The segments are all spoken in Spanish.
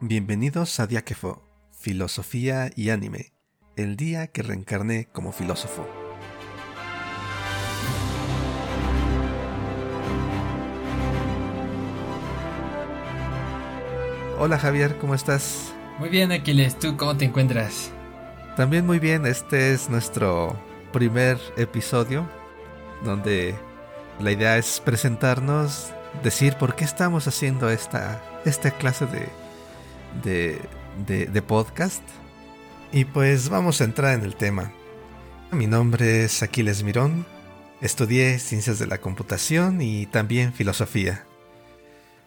Bienvenidos a Diáquefo, Filosofía y Anime, el día que reencarné como filósofo. Hola Javier, ¿cómo estás? Muy bien, Aquiles, ¿tú cómo te encuentras? También muy bien, este es nuestro primer episodio donde la idea es presentarnos, decir por qué estamos haciendo esta, esta clase de, de, de, podcast. Y pues vamos a entrar en el tema. Mi nombre es Aquiles Mirón. Estudié ciencias de la computación y también filosofía.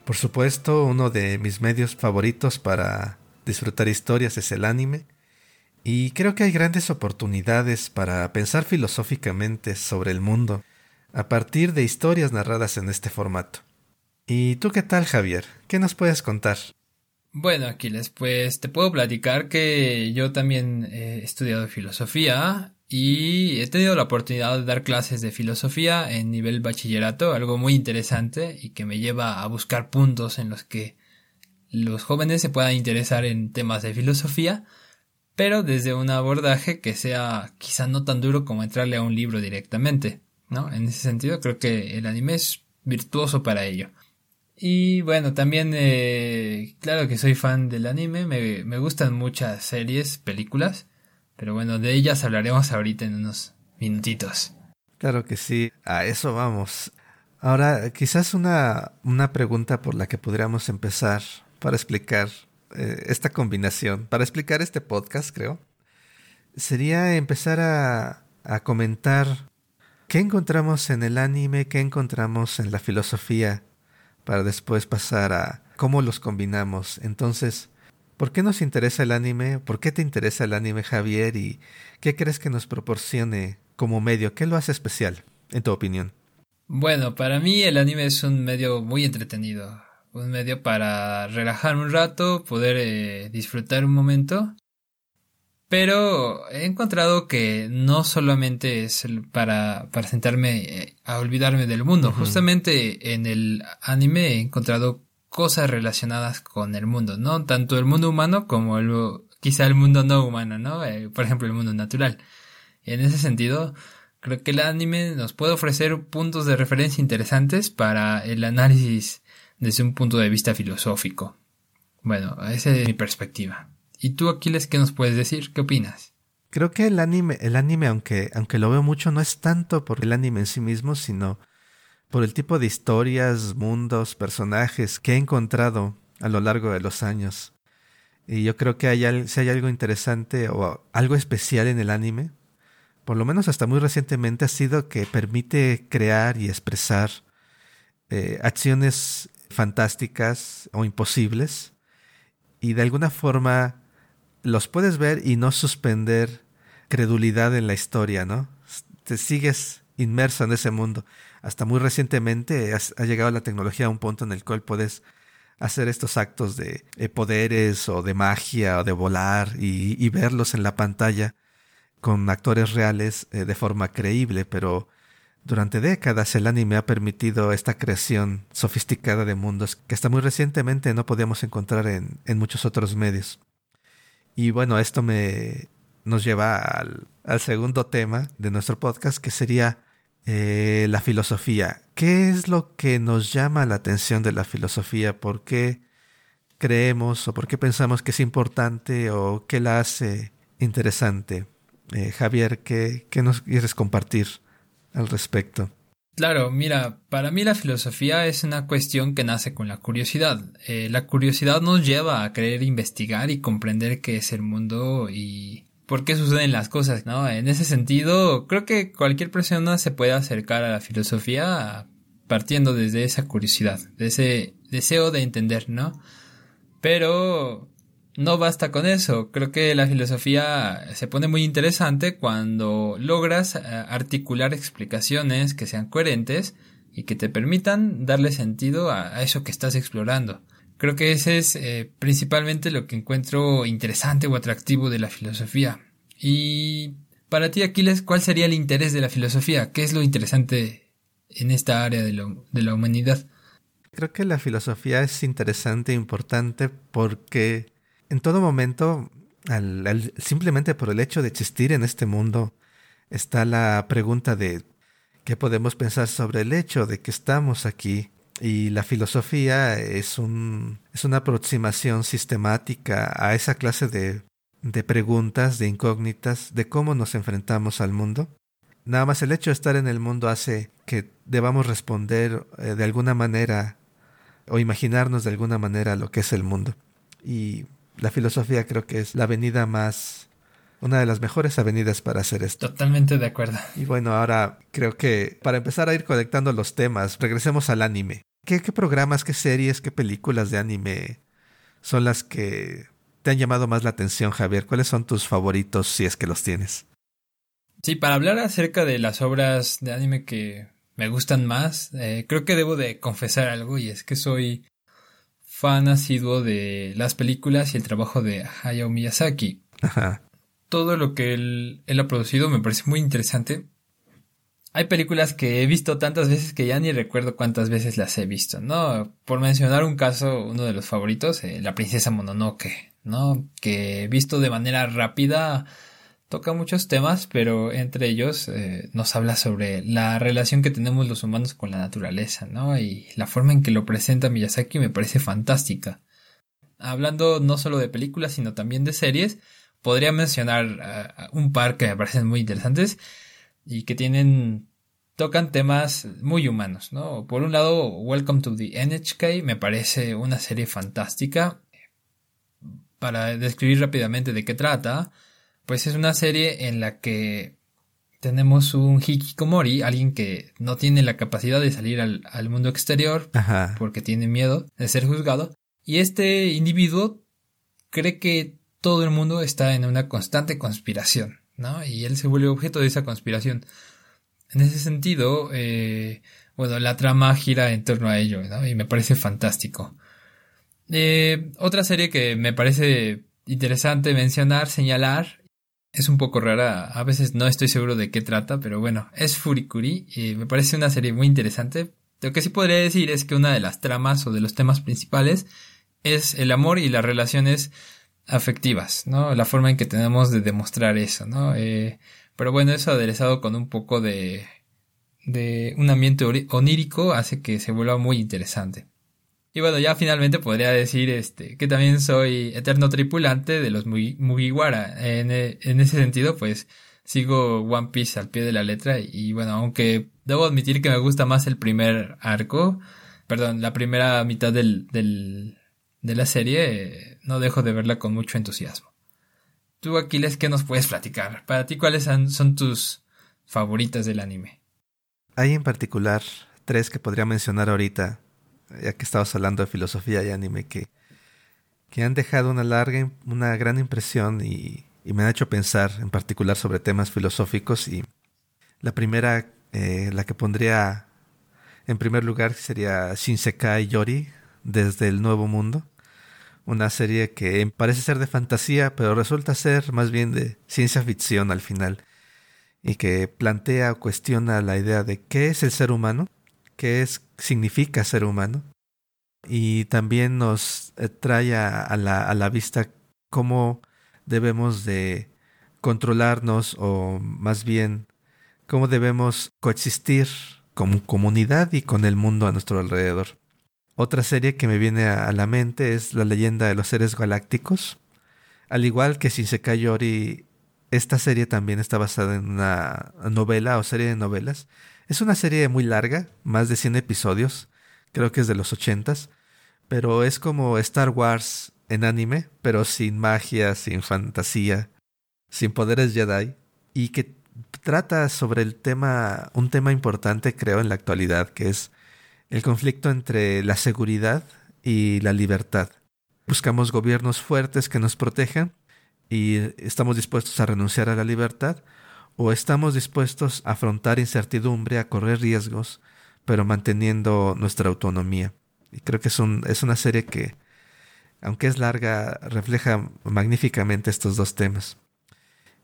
Por supuesto, uno de mis medios favoritos para disfrutar historias es el anime. Y creo que hay grandes oportunidades para pensar filosóficamente sobre el mundo a partir de historias narradas en este formato. ¿Y tú qué tal, Javier? ¿Qué nos puedes contar? Bueno, Aquiles, pues te puedo platicar que yo también he estudiado filosofía y he tenido la oportunidad de dar clases de filosofía en nivel bachillerato, algo muy interesante y que me lleva a buscar puntos en los que los jóvenes se puedan interesar en temas de filosofía, pero desde un abordaje que sea quizá no tan duro como entrarle a un libro directamente, ¿no? En ese sentido creo que el anime es virtuoso para ello. Y bueno, también, eh, claro que soy fan del anime, me, me gustan muchas series, películas, pero bueno, de ellas hablaremos ahorita en unos minutitos. Claro que sí, a eso vamos. Ahora, quizás una, una pregunta por la que podríamos empezar para explicar eh, esta combinación, para explicar este podcast, creo, sería empezar a, a comentar qué encontramos en el anime, qué encontramos en la filosofía para después pasar a cómo los combinamos. Entonces, ¿por qué nos interesa el anime? ¿Por qué te interesa el anime, Javier? ¿Y qué crees que nos proporcione como medio? ¿Qué lo hace especial, en tu opinión? Bueno, para mí el anime es un medio muy entretenido. Un medio para relajar un rato, poder eh, disfrutar un momento pero he encontrado que no solamente es para, para sentarme eh, a olvidarme del mundo. Justamente en el anime he encontrado cosas relacionadas con el mundo, ¿no? Tanto el mundo humano como el, quizá el mundo no humano, ¿no? Eh, por ejemplo, el mundo natural. En ese sentido, creo que el anime nos puede ofrecer puntos de referencia interesantes para el análisis desde un punto de vista filosófico. Bueno, esa es mi perspectiva. ¿Y tú, Aquiles, qué nos puedes decir? ¿Qué opinas? Creo que el anime, el anime, aunque, aunque lo veo mucho, no es tanto por el anime en sí mismo, sino por el tipo de historias, mundos, personajes que he encontrado a lo largo de los años. Y yo creo que hay, si hay algo interesante o algo especial en el anime, por lo menos hasta muy recientemente, ha sido que permite crear y expresar eh, acciones fantásticas o imposibles y de alguna forma los puedes ver y no suspender credulidad en la historia, ¿no? Te sigues inmerso en ese mundo. Hasta muy recientemente ha llegado la tecnología a un punto en el cual puedes hacer estos actos de, poderes o de magia o de volar y, verlos en la pantalla con actores reales eh, de forma creíble, pero durante décadas el anime ha permitido esta creación sofisticada de mundos que hasta muy recientemente no podíamos encontrar en muchos otros medios. Y bueno, esto me nos lleva al, segundo tema de nuestro podcast, que sería eh, la filosofía. ¿Qué es lo que nos llama la atención de la filosofía? ¿Por qué creemos o por qué pensamos que es importante o qué la hace interesante? Eh, Javier, ¿qué, ¿qué nos quieres compartir al respecto? Claro, mira, para mí la filosofía es una cuestión que nace con la curiosidad. Eh, la curiosidad nos lleva a querer investigar y comprender qué es el mundo y por qué suceden las cosas, ¿no? En ese sentido, creo que cualquier persona se puede acercar a la filosofía partiendo desde esa curiosidad, de ese deseo de entender, ¿no? Pero no basta con eso. Creo que la filosofía se pone muy interesante cuando logras eh, articular explicaciones que sean coherentes y que te permitan darle sentido a, eso que estás explorando. Creo que ese es eh, principalmente lo que encuentro interesante o atractivo de la filosofía. Y para ti, Aquiles, ¿cuál sería el interés de la filosofía? ¿Qué es lo interesante en esta área de, de la humanidad? Creo que la filosofía es interesante e importante porque en todo momento, simplemente por el hecho de existir en este mundo, está la pregunta de qué podemos pensar sobre el hecho de que estamos aquí. Y la filosofía es, un, es una aproximación sistemática a esa clase de, de preguntas, de incógnitas, de cómo nos enfrentamos al mundo. Nada más el hecho de estar en el mundo hace que debamos responder eh, de alguna manera o imaginarnos de alguna manera lo que es el mundo. Y la filosofía creo que es la avenida más una de las mejores avenidas para hacer esto. Totalmente de acuerdo. Y bueno, ahora creo que para empezar a ir conectando los temas, regresemos al anime. ¿Qué, programas, qué series, qué películas de anime son las que te han llamado más la atención, Javier? ¿Cuáles son tus favoritos si es que los tienes? Sí, para hablar acerca de las obras de anime que me gustan más, eh, creo que debo de confesar algo y es que soy fan asiduo de las películas y el trabajo de Hayao Miyazaki. Ajá todo lo que él, ha producido me parece muy interesante. Hay películas que he visto tantas veces que ya ni recuerdo cuántas veces las he visto, ¿no? Por mencionar un caso, uno de los favoritos, eh, La princesa Mononoke, ¿no? Que visto de manera rápida toca muchos temas, pero entre ellos eh, nos habla sobre la relación que tenemos los humanos con la naturaleza, ¿no? Y la forma en que lo presenta Miyazaki me parece fantástica. Hablando no solo de películas, sino también de series, podría mencionar uh, un par que me parecen muy interesantes y que tienen tocan temas muy humanos, ¿no? Por un lado, Welcome to the NHK me parece una serie fantástica. Para describir rápidamente de qué trata, pues es una serie en la que tenemos un hikikomori, alguien que no tiene la capacidad de salir al, al mundo exterior porque tiene miedo de ser juzgado. Y este individuo cree que todo el mundo está en una constante conspiración, ¿no? Y él se vuelve objeto de esa conspiración. En ese sentido, eh, bueno, la trama gira en torno a ello, ¿no? Y me parece fantástico. Eh, otra serie que me parece interesante mencionar, señalar, es un poco rara, a veces no estoy seguro de qué trata, pero bueno, es Furikuri y me parece una serie muy interesante. Lo que sí podría decir es que una de las tramas o de los temas principales es el amor y las relaciones afectivas, ¿no? La forma en que tenemos de demostrar eso, ¿no? Eh, pero bueno, eso aderezado con un poco de, de un ambiente onírico hace que se vuelva muy interesante. Y bueno, ya finalmente podría decir este, que también soy eterno tripulante de los Mugiwara. En, en ese sentido, pues sigo One Piece al pie de la letra y bueno, aunque debo admitir que me gusta más el primer arco, perdón, la primera mitad del, del, de la serie, no dejo de verla con mucho entusiasmo. Tú, Aquiles, ¿qué nos puedes platicar? Para ti, ¿cuáles son tus favoritas del anime? Hay en particular tres que podría mencionar ahorita, ya que estabas hablando de filosofía y anime, que, han dejado una larga, una gran impresión y, me han hecho pensar en particular sobre temas filosóficos. Y la primera, eh, la que pondría en primer lugar sería Shinsekai Yori, desde el Nuevo Mundo una serie que parece ser de fantasía, pero resulta ser más bien de ciencia ficción al final, y que plantea o cuestiona la idea de qué es el ser humano, qué es, significa ser humano, y también nos eh, trae a, la, a la vista cómo debemos de controlarnos o más bien cómo debemos coexistir como comunidad y con el mundo a nuestro alrededor. Otra serie que me viene a la mente es La leyenda de los seres galácticos. Al igual que Shinsekai Yori, esta serie también está basada en una novela o serie de novelas. Es una serie muy larga, más de 100 episodios, creo que es de los 80 pero es como Star Wars en anime, pero sin magia, sin fantasía, sin poderes Jedi, y que trata sobre el tema, un tema importante creo en la actualidad, que es el conflicto entre la seguridad y la libertad. Buscamos gobiernos fuertes que nos protejan y estamos dispuestos a renunciar a la libertad o estamos dispuestos a afrontar incertidumbre, a correr riesgos, pero manteniendo nuestra autonomía. Y creo que es, es una serie que, aunque es larga, refleja magníficamente estos dos temas.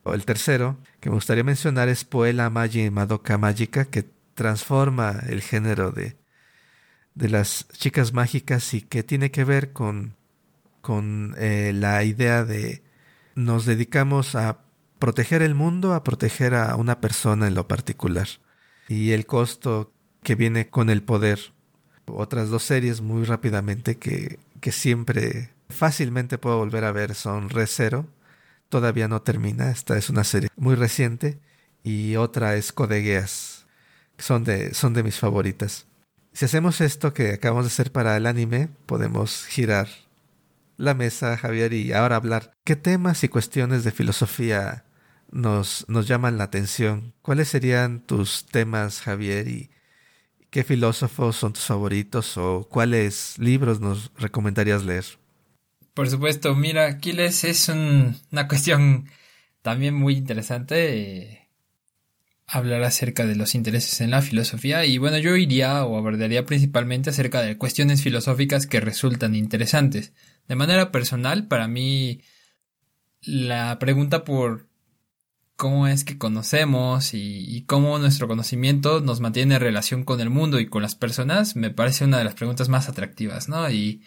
El tercero que me gustaría mencionar es Poela Magi Madoka Magica, que transforma el género de, de las chicas mágicas y que tiene que ver con, con eh, la idea de nos dedicamos a proteger el mundo, a proteger a una persona en lo particular y el costo que viene con el poder. Otras dos series muy rápidamente que, que siempre fácilmente puedo volver a ver son Re todavía no termina, esta es una serie muy reciente, y otra es Codegueas, son de, son de mis favoritas. Si hacemos esto que acabamos de hacer para el anime, podemos girar la mesa, Javier, y ahora hablar qué temas y cuestiones de filosofía nos, nos llaman la atención. ¿Cuáles serían tus temas, Javier? ¿Y qué filósofos son tus favoritos o cuáles libros nos recomendarías leer? Por supuesto, mira, Aquiles es una cuestión también muy interesante. Eh, hablar acerca de los intereses en la filosofía y bueno, yo iría o abordaría principalmente acerca de cuestiones filosóficas que resultan interesantes. De manera personal, para mí, la pregunta por cómo es que conocemos y, cómo nuestro conocimiento nos mantiene en relación con el mundo y con las personas me parece una de las preguntas más atractivas, ¿no? Y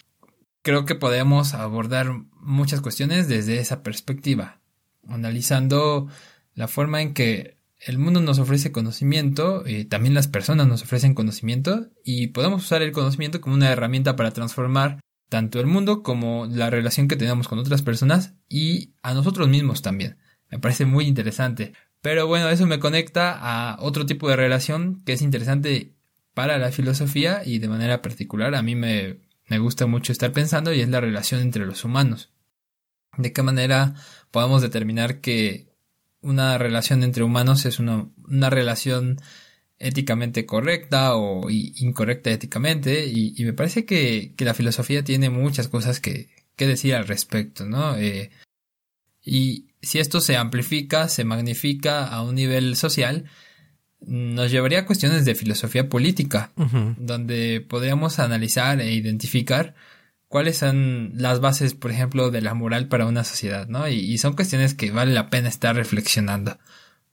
creo que podemos abordar muchas cuestiones desde esa perspectiva, analizando la forma en que el mundo nos ofrece conocimiento, y también las personas nos ofrecen conocimiento y podemos usar el conocimiento como una herramienta para transformar tanto el mundo como la relación que tenemos con otras personas y a nosotros mismos también. Me parece muy interesante. Pero bueno, eso me conecta a otro tipo de relación que es interesante para la filosofía y de manera particular a mí me, me gusta mucho estar pensando y es la relación entre los humanos. ¿De qué manera podemos determinar que una relación entre humanos es una, una relación éticamente correcta o incorrecta éticamente? Y, me parece que, que, la filosofía tiene muchas cosas que, que decir al respecto, ¿no? Eh, y si esto se amplifica, se magnifica a un nivel social, nos llevaría a cuestiones de filosofía política, donde podríamos analizar e identificar cuáles son las bases, por ejemplo, de la moral para una sociedad, ¿no? Y, son cuestiones que vale la pena estar reflexionando,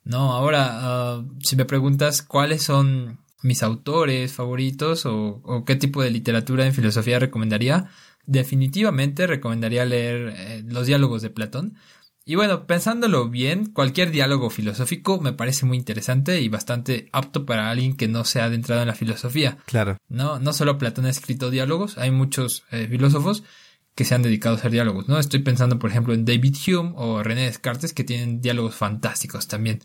¿no? Ahora, ah, si me preguntas cuáles son mis autores favoritos o, qué tipo de literatura en filosofía recomendaría, definitivamente recomendaría leer eh, los diálogos de Platón, y bueno, pensándolo bien, cualquier diálogo filosófico me parece muy interesante y bastante apto para alguien que no se ha adentrado en la filosofía. Claro. No, no solo Platón ha escrito diálogos, hay muchos eh, filósofos que se han dedicado a hacer diálogos, ¿no? Estoy pensando, por ejemplo, en David Hume o René Descartes, que tienen diálogos fantásticos también.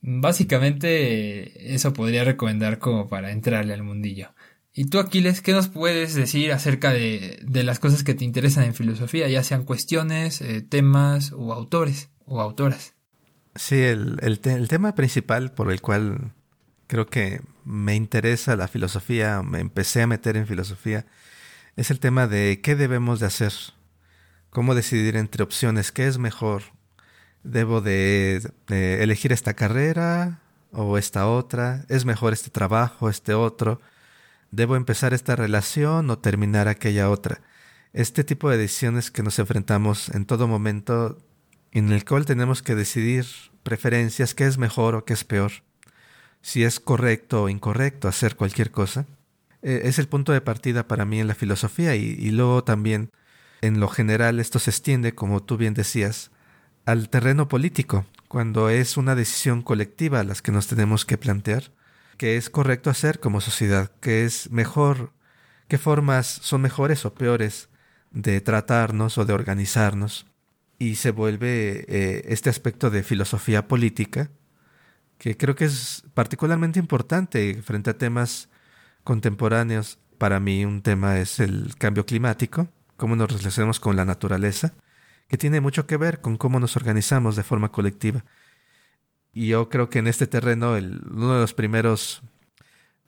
Básicamente, eso podría recomendar como para entrarle al mundillo. Y tú, Aquiles, ¿qué nos puedes decir acerca de, de las cosas que te interesan en filosofía, ya sean cuestiones, eh, temas o autores o autoras? Sí, el, el, tema principal por el cual creo que me interesa la filosofía, me empecé a meter en filosofía, es el tema de qué debemos de hacer, cómo decidir entre opciones, qué es mejor, debo de, de elegir esta carrera o esta otra, es mejor este trabajo, este otro ¿Debo empezar esta relación o terminar aquella otra? Este tipo de decisiones que nos enfrentamos en todo momento, en el cual tenemos que decidir preferencias, qué es mejor o qué es peor, si es correcto o incorrecto hacer cualquier cosa, eh, es el punto de partida para mí en la filosofía y, y luego también en lo general esto se extiende, como tú bien decías, al terreno político, cuando es una decisión colectiva las que nos tenemos que plantear qué es correcto hacer como sociedad, qué es mejor, qué formas son mejores o peores de tratarnos o de organizarnos. Y se vuelve eh, este aspecto de filosofía política, que creo que es particularmente importante frente a temas contemporáneos. Para mí un tema es el cambio climático, cómo nos relacionamos con la naturaleza, que tiene mucho que ver con cómo nos organizamos de forma colectiva. Y yo creo que en este terreno uno de los primeros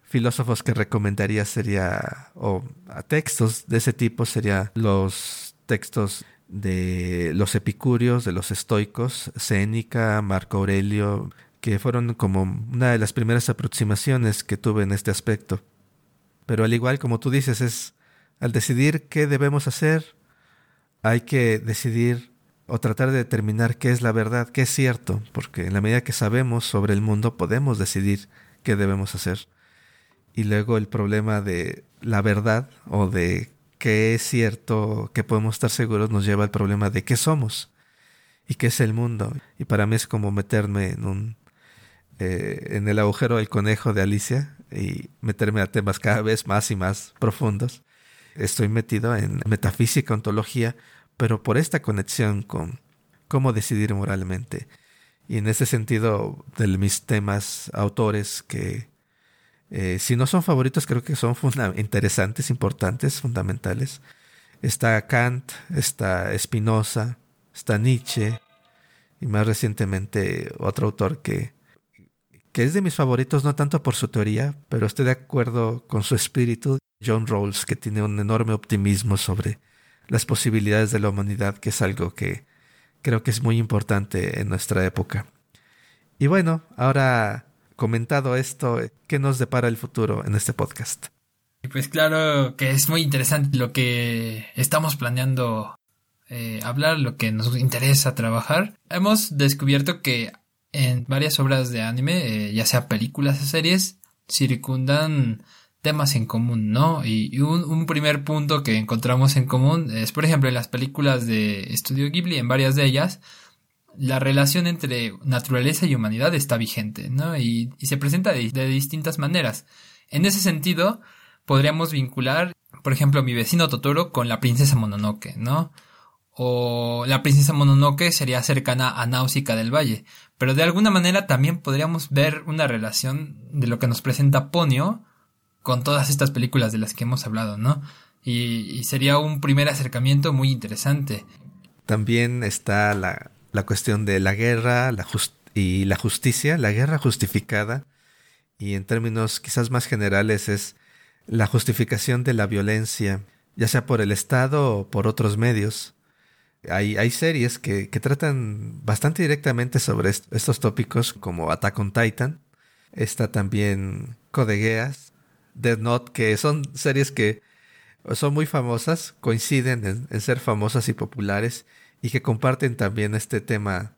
filósofos que recomendaría sería, o a textos de ese tipo, sería los textos de los epicúreos, de los estoicos, Séneca, Marco Aurelio, que fueron como una de las primeras aproximaciones que tuve en este aspecto. Pero al igual como tú dices, es al decidir qué debemos hacer, hay que decidir o tratar de determinar qué es la verdad, qué es cierto, porque en la medida que sabemos sobre el mundo podemos decidir qué debemos hacer. y luego el problema de la verdad o de qué es cierto, que podemos estar seguros, nos lleva al problema de qué somos y qué es el mundo. Y para mí es como meterme en un eh, en el agujero del conejo de Alicia y meterme a temas cada vez más y más profundos. Estoy metido en metafísica, ontología, pero por esta conexión con cómo decidir moralmente. Y en ese sentido, de mis temas, autores que, eh, si no son favoritos, creo que son interesantes, importantes, fundamentales. Está Kant, está Spinoza, está Nietzsche, y más recientemente otro autor que, que es de mis favoritos, no tanto por su teoría, pero estoy de acuerdo con su espíritu, John Rawls, que tiene un enorme optimismo sobre las posibilidades de la humanidad, que es algo que creo que es muy importante en nuestra época. Y bueno, ahora comentado esto, ¿qué nos depara el futuro en este podcast? Pues claro que es muy interesante lo que estamos planeando eh, hablar, lo que nos interesa trabajar. Hemos descubierto que en varias obras de anime, eh, ya sea películas o series, circundan temas en común, ¿no? Y, un, primer punto que encontramos en común es, por ejemplo, en las películas de Estudio Ghibli, en varias de ellas, la relación entre naturaleza y humanidad está vigente, ¿no? Y, se presenta de, distintas maneras. En ese sentido, podríamos vincular, por ejemplo, mi vecino Totoro con la princesa Mononoke, ¿no? O la princesa Mononoke sería cercana a Náusica del Valle. Pero de alguna manera también podríamos ver una relación de lo que nos presenta Ponio con todas estas películas de las que hemos hablado, ¿no? Y, sería un primer acercamiento muy interesante. También está la, cuestión de la guerra la y la justicia, la guerra justificada, y en términos quizás más generales es la justificación de la violencia, ya sea por el Estado o por otros medios. Hay, hay series que, que, tratan bastante directamente sobre estos tópicos, como Attack on Titan. Está también Codegueas, Dead Note, que son series que son muy famosas, coinciden en, ser famosas y populares y que comparten también este tema,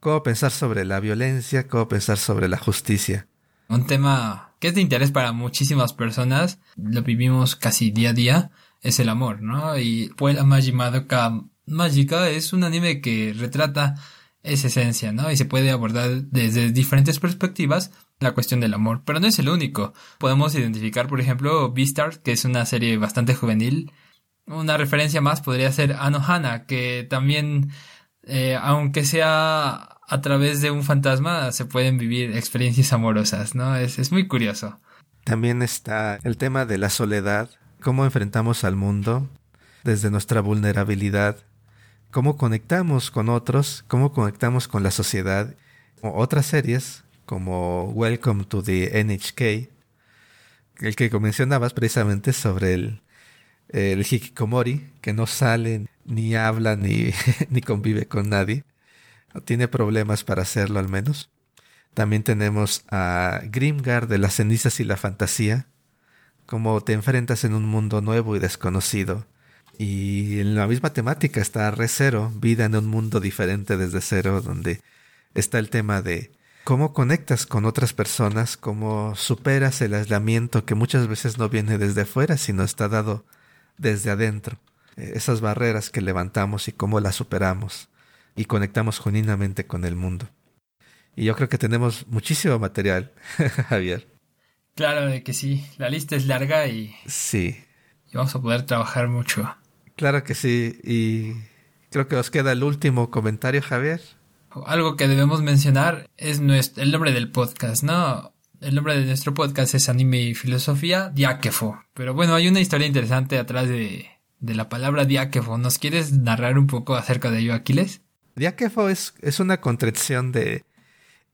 cómo pensar sobre la violencia, cómo pensar sobre la justicia. Un tema que es de interés para muchísimas personas, lo vivimos casi día a día, es el amor, ¿no? Y Puella Magi Madoka Magica es un anime que retrata esa esencia, ¿no? Y se puede abordar desde diferentes perspectivas la cuestión del amor, pero no es el único. Podemos identificar, por ejemplo, Beastars, que es una serie bastante juvenil. Una referencia más podría ser Anohana, que también, eh, aunque sea a través de un fantasma, se pueden vivir experiencias amorosas, ¿no? Es, es muy curioso. También está el tema de la soledad, cómo enfrentamos al mundo desde nuestra vulnerabilidad cómo conectamos con otros, cómo conectamos con la sociedad. Otras series como Welcome to the NHK, el que mencionabas precisamente sobre el, el hikikomori, que no sale, ni habla, ni, ni convive con nadie. Tiene problemas para hacerlo al menos. También tenemos a Grimgard de las cenizas y la fantasía, cómo te enfrentas en un mundo nuevo y desconocido y en la misma temática está Re Cero, vida en un mundo diferente desde cero, donde está el tema de cómo conectas con otras personas, cómo superas el aislamiento que muchas veces no viene desde afuera, sino está dado desde adentro. Eh, esas barreras que levantamos y cómo las superamos y conectamos genuinamente con el mundo. Y yo creo que tenemos muchísimo material, Javier. Claro de que sí, la lista es larga y... Sí. Y vamos a poder trabajar mucho. Claro que sí. Y creo que os queda el último comentario, Javier. Algo que debemos mencionar es nuestro, el nombre del podcast, ¿no? El nombre de nuestro podcast es Anime y Filosofía Diáquefo. Pero bueno, hay una historia interesante atrás de, de la palabra Diáquefo. ¿Nos quieres narrar un poco acerca de ello, Aquiles? Diáquefo es, es una contracción de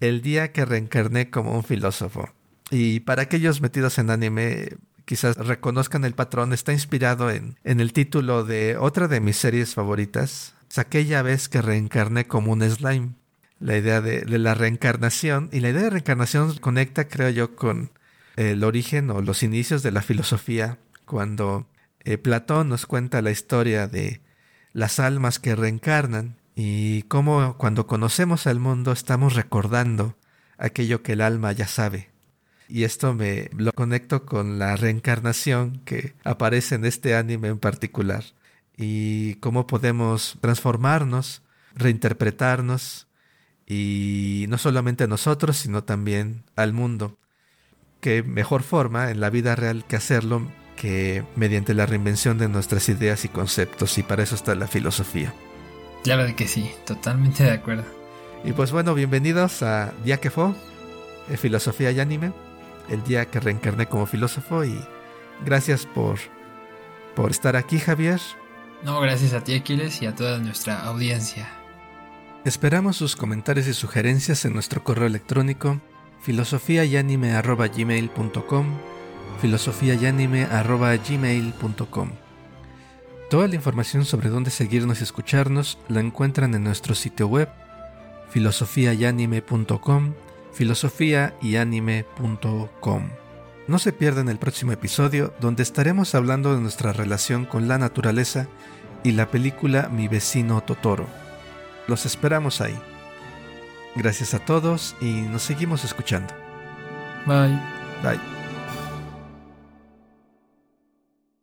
el día que reencarné como un filósofo. Y para aquellos metidos en anime, quizás reconozcan el patrón, está inspirado en, en el título de otra de mis series favoritas, es aquella vez que reencarné como un slime. La idea de, la reencarnación, y la idea de reencarnación conecta, creo yo, con el origen o los inicios de la filosofía, cuando eh, Platón nos cuenta la historia de las almas que reencarnan y cómo cuando conocemos al mundo estamos recordando aquello que el alma ya sabe y esto me lo conecto con la reencarnación que aparece en este anime en particular y cómo podemos transformarnos, reinterpretarnos y no solamente a nosotros, sino también al mundo. Qué mejor forma en la vida real que hacerlo que mediante la reinvención de nuestras ideas y conceptos y para eso está la filosofía. Claro que sí, totalmente de acuerdo. Y pues bueno, bienvenidos a Día que fue, eh, Filosofía y Anime, el día que reencarné como filósofo y gracias por, por estar aquí Javier. No, gracias a ti Aquiles y a toda nuestra audiencia. Esperamos sus comentarios y sugerencias en nuestro correo electrónico filosofiayanime.gmail.com filosofiayanime.gmail.com Toda la información sobre dónde seguirnos y escucharnos la encuentran en nuestro sitio web filosofiayanime.com filosofiayanime.com No se pierdan el próximo episodio donde estaremos hablando de nuestra relación con la naturaleza y la película Mi vecino Totoro. Los esperamos ahí. Gracias a todos y nos seguimos escuchando. Bye. Bye.